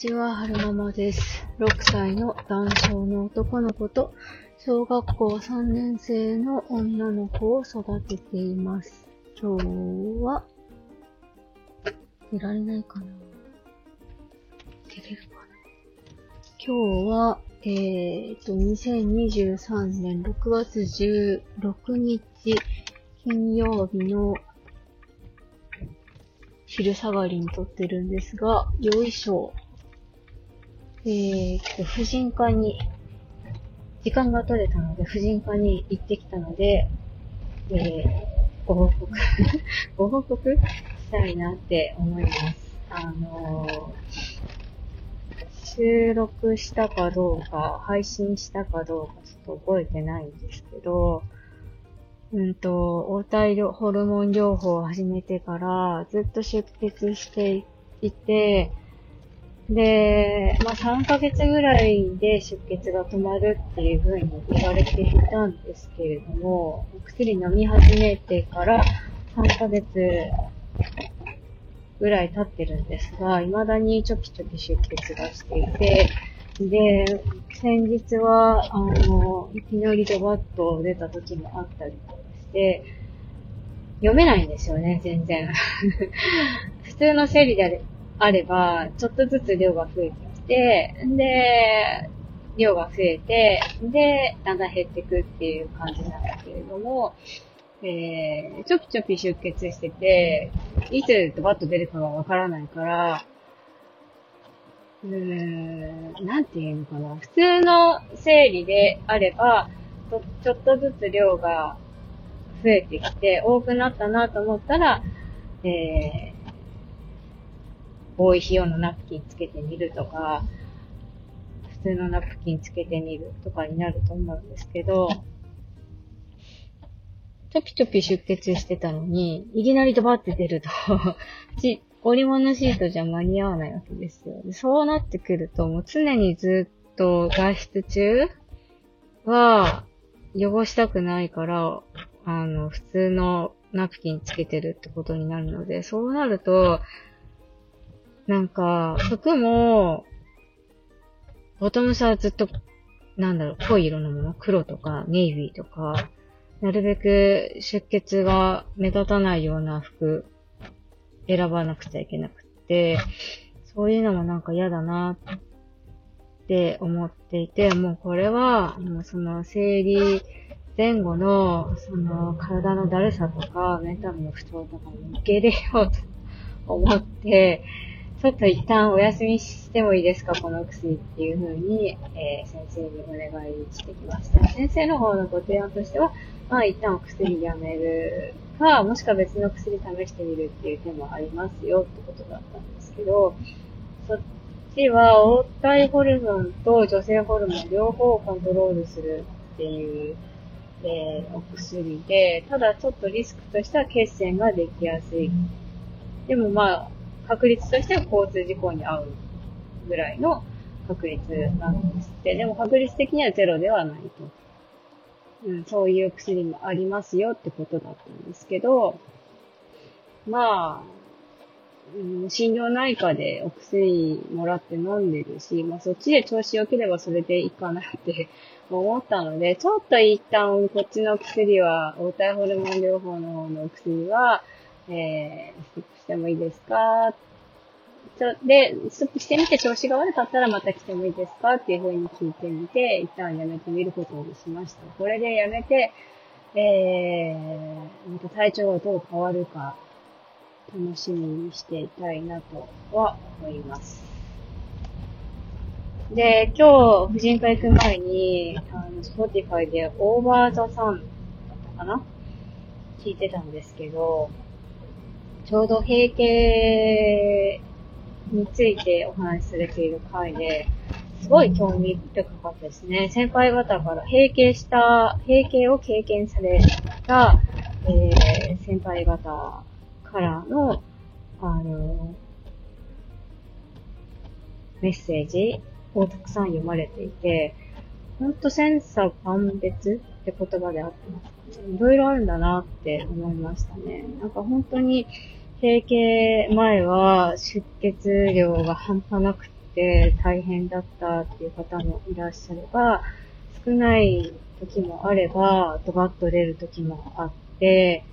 ちは、はるままです。6歳の男性の男の子と、小学校3年生の女の子を育てています。今日は、出られないかな出れるかな今日は、えーと、2023年6月16日、金曜日の昼下がりに撮ってるんですが、よいしょ。えーと、婦人科に、時間が取れたので、婦人科に行ってきたので、えー、ご報告、ご報告したいなって思います。あのー収録したかどうか、配信したかどうかちょっと覚えてないんですけど、うんと、応体ホルモン療法を始めてからずっと出血していて、で、まあ3ヶ月ぐらいで出血が止まるっていう風に言われていたんですけれども、薬飲み始めてから3ヶ月ぐらい経ってるんですが、未だにちょきちょき出血がしていて、で、先日は、あの、いきなりドバッと出た時もあったりとかして、読めないんですよね、全然。普通の生理であれば、ちょっとずつ量が増えてきて、で、量が増えて、で、だんだん減ってくっていう感じなんだけれども、えー、ちょきちょき出血してて、いつドバッと出るかがわからないから、うーん、なんていうのかな。普通の生理であれば、とちょっとずつ量が増えてきて、多くなったなと思ったら、えー、多い費用のナプキンつけてみるとか、普通のナプキンつけてみるとかになると思うんですけど、ちょぴちょぴ出血してたのに、いきなりドバって出ると ち、織物シートじゃ間に合わないわけですよ。そうなってくると、もう常にずっと外出中は、汚したくないから、あの、普通のナプキンつけてるってことになるので、そうなると、なんか、服も、ボトムスはずっと、なんだろう、濃い色のもの、黒とか、ネイビーとか、なるべく出血が目立たないような服選ばなくちゃいけなくて、そういうのもなんか嫌だなって思っていて、もうこれは、もうその生理前後のその体のだるさとかメンタルの不調とかに受け入れようと思って、ちょっと一旦お休みしてもいいですか、この薬っていう風に、えー先生にお願いしてきました。先生の方のご提案としては、まあ一旦お薬やめるか、もしくは別の薬試してみるっていう手もありますよってことだったんですけど、そっちは黄体ホルモンと女性ホルモン両方をコントロールするっていう、えーお薬で、ただちょっとリスクとしては血栓ができやすい。でもまあ、確率としては交通事故に遭うぐらいの確率なんですって。でも確率的にはゼロではないと。うん、そういう薬もありますよってことだったんですけど、まあ、うん、心療内科でお薬もらって飲んでるし、まあそっちで調子良ければそれでいいかなって 思ったので、ちょっと一旦こっちの薬は、黄体ホルモン療法の方のお薬は、えー、ストップしてもいいですか？ちょで、ストップしてみて調子が悪かったらまた来てもいいですか？っていう風に聞いてみて、一旦やめてみることにしました。これでやめて、えー、また体調がどう変わるか、楽しみにしていたいなとは思います。で、今日、婦人科行く前に、あの、Spotify で Over the Sun だったかな？聞いてたんですけど、ちょうど閉経についてお話しされている回で、すごい興味深かったですね。先輩方から閉経した、閉経を経験された、えー、先輩方からの、あの、メッセージをたくさん読まれていて、ほんと千差万別って言葉であってます。いろいろあるんだなって思いましたね。なんか本当に、閉経前は出血量が半端なくて大変だったっていう方もいらっしゃれば、少ない時もあれば、ドバッと出る時もあって、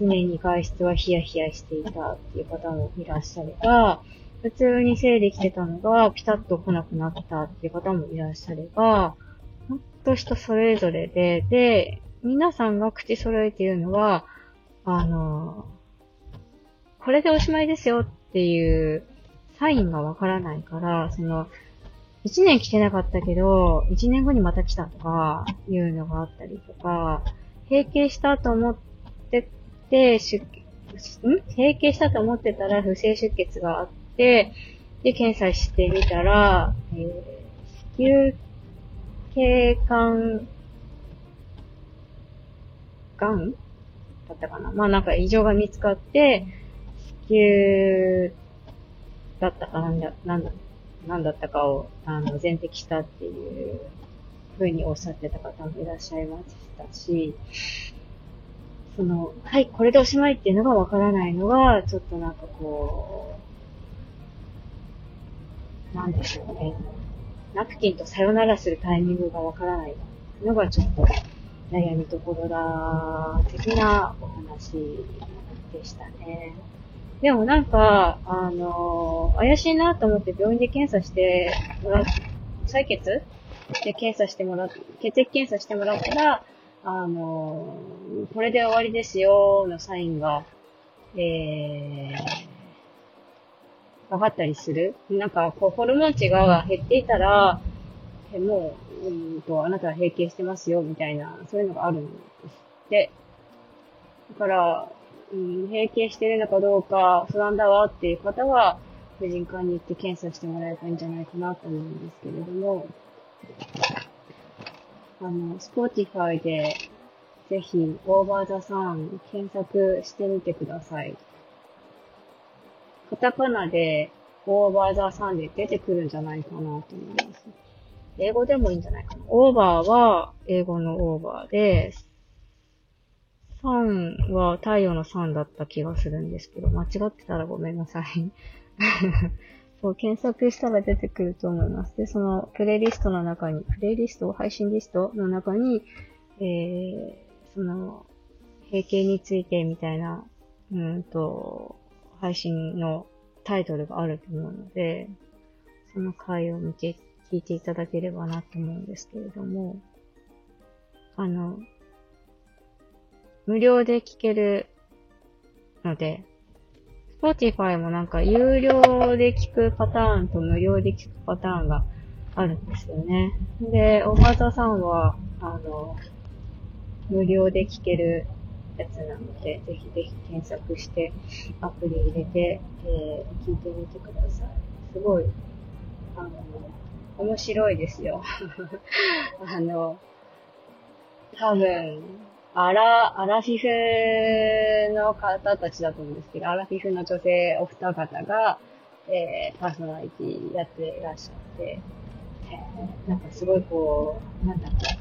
常に外出はヒヤヒヤしていたっていう方もいらっしゃれば、普通に生理来てたのがピタッと来なくなったっていう方もいらっしゃれば、ほんと人それぞれで、で、皆さんが口揃えて言うのは、あの、これでおしまいですよっていうサインがわからないから、その、一年来てなかったけど、一年後にまた来たとか、いうのがあったりとか、閉経したと思ってて、出血、ん？閉経したと思ってたら不正出血があって、で、検査してみたら、えー、子宮頸管がんだったかな？まあなんか異常が見つかって、子宮だったかなんだ、なんだ、なんだったかを、あの、全摘したっていうふうにおっしゃってた方もいらっしゃいましたし、その、はい、これでおしまいっていうのがわからないのが、ちょっとなんかこう、なんでしょうね。ナプキンとさよならするタイミングがわからないのがちょっと悩みどころだ、的なお話でしたね。でもなんか、あのー、怪しいなと思って病院で検査してもら採血？で検査してもらっ、血液検査してもらったら、あのー、これで終わりですよのサインが、えー、分かったりする？なんか、こう、ホルモン値が減っていたら、もう、うんと、あなたは閉経してますよ、みたいな、そういうのがあるんですって。だから、うん、閉経してるのかどうか不安だわっていう方は、婦人科に行って検査してもらえばいいんじゃないかなと思うんですけれども、あの、スポーティファイで、ぜひ、オーバーザサン検索してみてください。カタカナで、オーバーザさんで出てくるんじゃないかなと思います。英語でもいいんじゃないかな。オーバーは英語のオーバーで、3は太陽の3だった気がするんですけど、間違ってたらごめんなさい。そう、検索したら出てくると思います。で、そのプレイリストの中に、プレイリスト、配信リストの中に、えー、その、閉経についてみたいな、うんと、配信のタイトルがあると思うので、その回を見て、聞いていただければなと思うんですけれども、あの、無料で聞けるので、Spotify もなんか有料で聞くパターンと無料で聞くパターンがあるんですよね。で、大型さんは、あの、無料で聞けるやつなので、ぜひぜひ検索してアプリ入れて、えー、聞いてみてください。すごい、あの、面白いですよ。あの、多分、アラ、アラフィフの方たちだと思うんですけど、アラフィフの女性お二方が、えー、パーソナリティやっていらっしゃって、えー、なんかすごいこう、なんだっけ、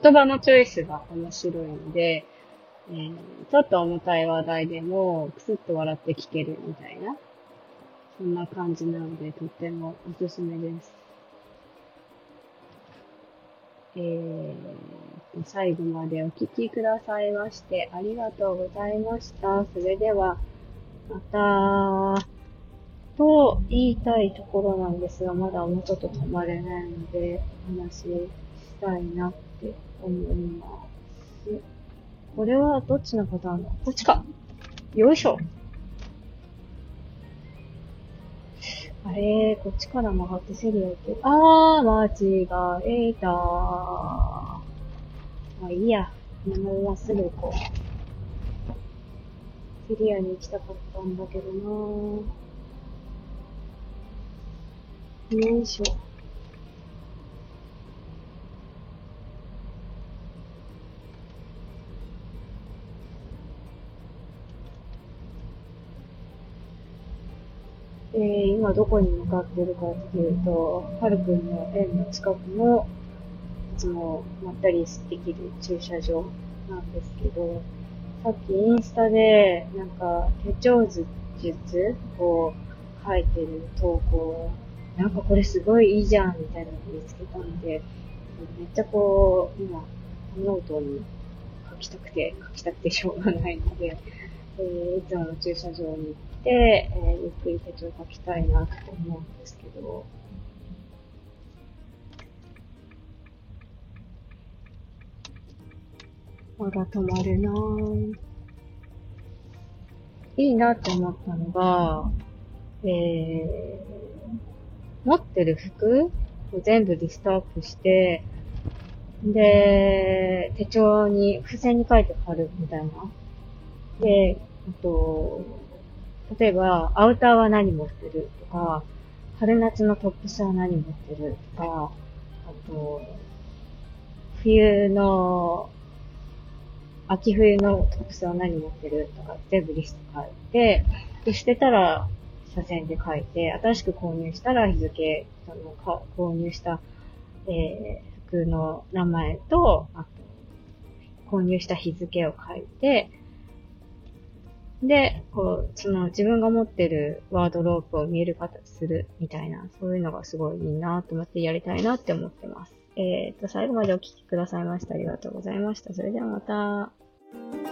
言葉のチョイスが面白いので、えー、ちょっと重たい話題でも、くすっと笑って聞けるみたいな、そんな感じなので、とってもおすすめです。えー、最後までお聞きくださいましてありがとうございました。それでは、また、と言いたいところなんですが、まだもうちょっと止まれないので、お話ししたいなって思います。これはどっちのパターンだこっちかよいしょあれこっちから曲がってセリア行く、あー、間違えたーまあいいや。このままっすぐ行こう。セリアに行きたかったんだけどなよいしょ。えー、今どこに向かってるかっていうと、はるくんの園の近くの、いつもまったりできる駐車場なんですけど、さっきインスタで、なんか、手帳図術を書いてる投稿、なんかこれすごいいいじゃんみたいなのを見つけたので、めっちゃこう、今、ノートに書きたくて、書きたくてしょうがないので、えー、いつもの駐車場に、えー、ゆっくり手帳書きたいなって思うんですけど、まだ止まるなぁ。いいなって思ったのが、えー、持ってる服を全部リストアップして、で、手帳に、付箋に書いて貼るみたいな。で、あと、例えば、アウターは何持ってるとか、春夏のトップスは何持ってるとか、あと、冬の、秋冬のトップスは何持ってるとか全部リスト書いて、で、捨てたら、写線で書いて、新しく購入したら日付、その、か購入した、えー、服の名前と、あと、購入した日付を書いて、で、こう、その自分が持ってるワードロープを見える形するみたいな、そういうのがすごいいいなと思ってやりたいなって思ってます。えっ、と、最後までお聴きくださいました。ありがとうございました。それではまた。